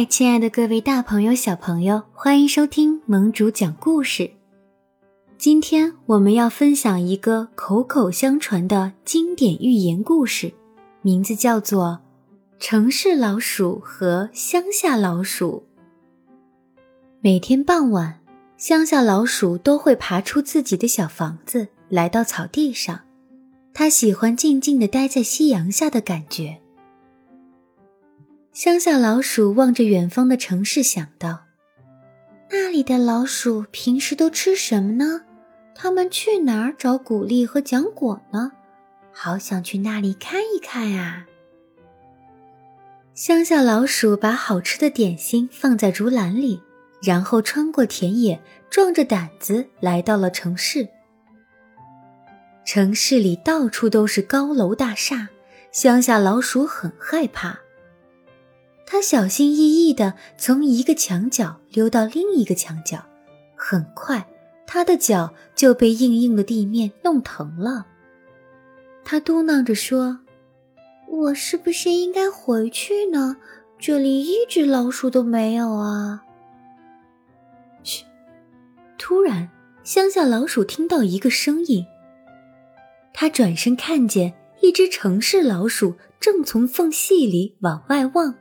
嗨，亲爱的各位大朋友、小朋友，欢迎收听盟主讲故事。今天我们要分享一个口口相传的经典寓言故事，名字叫做《城市老鼠和乡下老鼠》。每天傍晚，乡下老鼠都会爬出自己的小房子，来到草地上。它喜欢静静地待在夕阳下的感觉。乡下老鼠望着远方的城市，想到：“那里的老鼠平时都吃什么呢？他们去哪儿找谷粒和浆果呢？好想去那里看一看啊！”乡下老鼠把好吃的点心放在竹篮里，然后穿过田野，壮着胆子来到了城市。城市里到处都是高楼大厦，乡下老鼠很害怕。他小心翼翼地从一个墙角溜到另一个墙角，很快，他的脚就被硬硬的地面弄疼了。他嘟囔着说：“我是不是应该回去呢？这里一只老鼠都没有啊！”嘘！突然，乡下老鼠听到一个声音。他转身看见一只城市老鼠正从缝隙里往外望。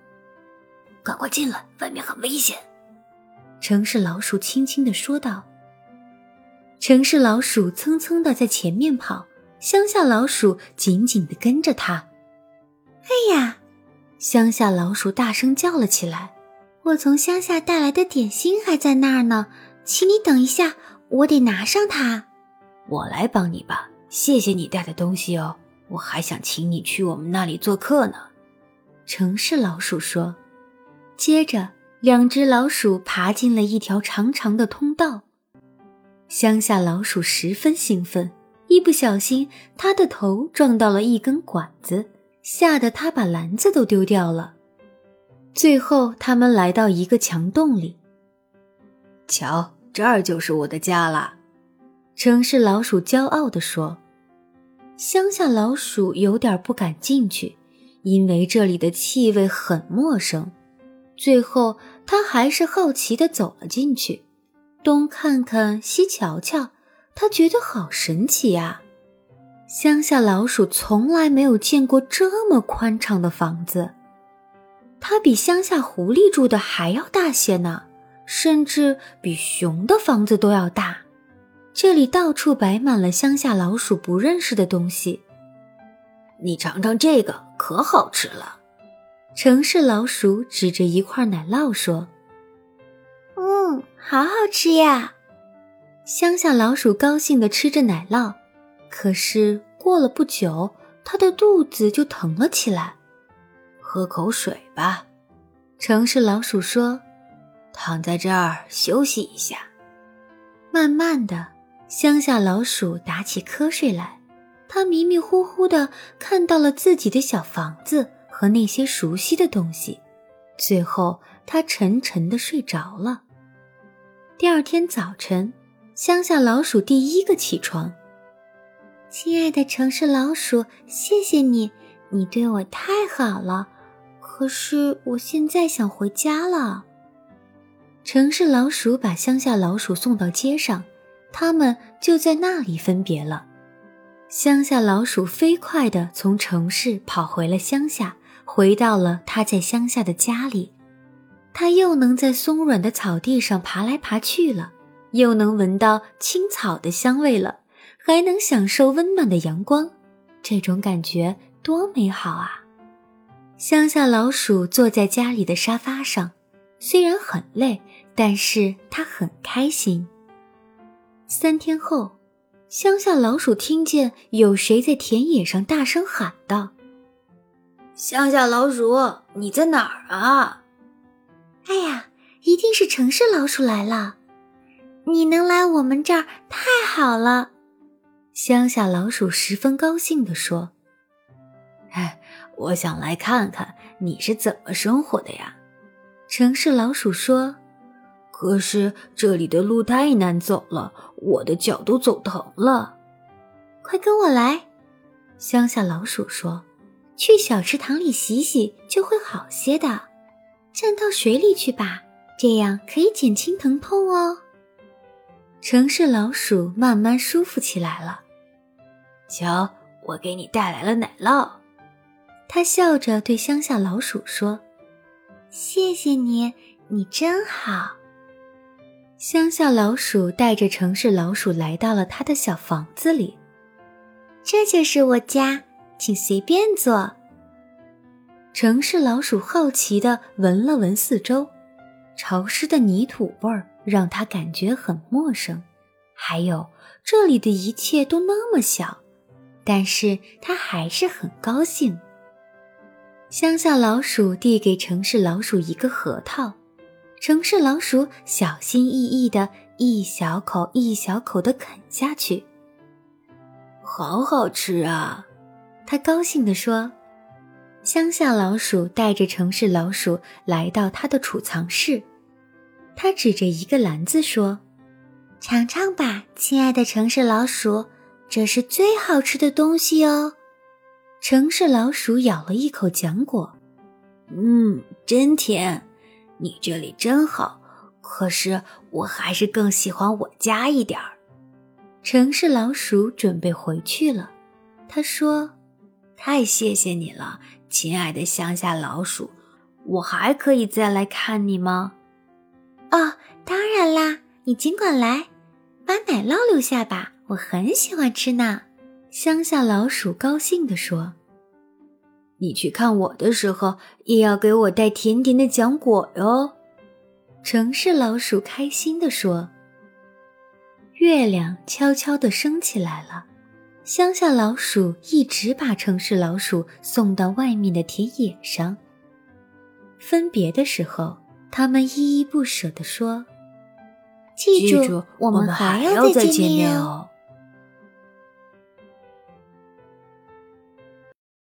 赶快进来，外面很危险。”城市老鼠轻轻的说道。城市老鼠蹭蹭的在前面跑，乡下老鼠紧紧的跟着它。哎呀！乡下老鼠大声叫了起来：“我从乡下带来的点心还在那儿呢，请你等一下，我得拿上它。”我来帮你吧，谢谢你带的东西哦。我还想请你去我们那里做客呢。”城市老鼠说。接着，两只老鼠爬进了一条长长的通道。乡下老鼠十分兴奋，一不小心，它的头撞到了一根管子，吓得它把篮子都丢掉了。最后，他们来到一个墙洞里。瞧，这儿就是我的家了，城市老鼠骄傲地说。乡下老鼠有点不敢进去，因为这里的气味很陌生。最后，他还是好奇地走了进去，东看看，西瞧瞧，他觉得好神奇呀！乡下老鼠从来没有见过这么宽敞的房子，它比乡下狐狸住的还要大些呢，甚至比熊的房子都要大。这里到处摆满了乡下老鼠不认识的东西，你尝尝这个，可好吃了。城市老鼠指着一块奶酪说：“嗯，好好吃呀！”乡下老鼠高兴地吃着奶酪，可是过了不久，它的肚子就疼了起来。喝口水吧，城市老鼠说：“躺在这儿休息一下。”慢慢的，乡下老鼠打起瞌睡来，他迷迷糊糊的看到了自己的小房子。和那些熟悉的东西，最后他沉沉的睡着了。第二天早晨，乡下老鼠第一个起床。亲爱的城市老鼠，谢谢你，你对我太好了。可是我现在想回家了。城市老鼠把乡下老鼠送到街上，他们就在那里分别了。乡下老鼠飞快地从城市跑回了乡下。回到了他在乡下的家里，他又能在松软的草地上爬来爬去了，又能闻到青草的香味了，还能享受温暖的阳光，这种感觉多美好啊！乡下老鼠坐在家里的沙发上，虽然很累，但是他很开心。三天后，乡下老鼠听见有谁在田野上大声喊道。乡下老鼠，你在哪儿啊？哎呀，一定是城市老鼠来了！你能来我们这儿太好了。乡下老鼠十分高兴地说：“哎，我想来看看你是怎么生活的呀。”城市老鼠说：“可是这里的路太难走了，我的脚都走疼了。”快跟我来！乡下老鼠说。去小池塘里洗洗就会好些的。站到水里去吧，这样可以减轻疼痛哦。城市老鼠慢慢舒服起来了。瞧，我给你带来了奶酪。他笑着对乡下老鼠说：“谢谢你，你真好。”乡下老鼠带着城市老鼠来到了他的小房子里。这就是我家，请随便坐。城市老鼠好奇地闻了闻四周，潮湿的泥土味儿让他感觉很陌生，还有这里的一切都那么小，但是他还是很高兴。乡下老鼠递给城市老鼠一个核桃，城市老鼠小心翼翼地一小口一小口地啃下去。好好吃啊！他高兴地说。乡下老鼠带着城市老鼠来到他的储藏室，他指着一个篮子说：“尝尝吧，亲爱的城市老鼠，这是最好吃的东西哦。”城市老鼠咬了一口浆果，“嗯，真甜。你这里真好，可是我还是更喜欢我家一点儿。”城市老鼠准备回去了，他说：“太谢谢你了。”亲爱的乡下老鼠，我还可以再来看你吗？哦，当然啦，你尽管来，把奶酪留下吧，我很喜欢吃呢。乡下老鼠高兴地说：“你去看我的时候，也要给我带甜甜的浆果哟。”城市老鼠开心地说：“月亮悄悄地升起来了。”乡下老鼠一直把城市老鼠送到外面的田野上。分别的时候，他们依依不舍地说：“记住，我们还要再见面哦。”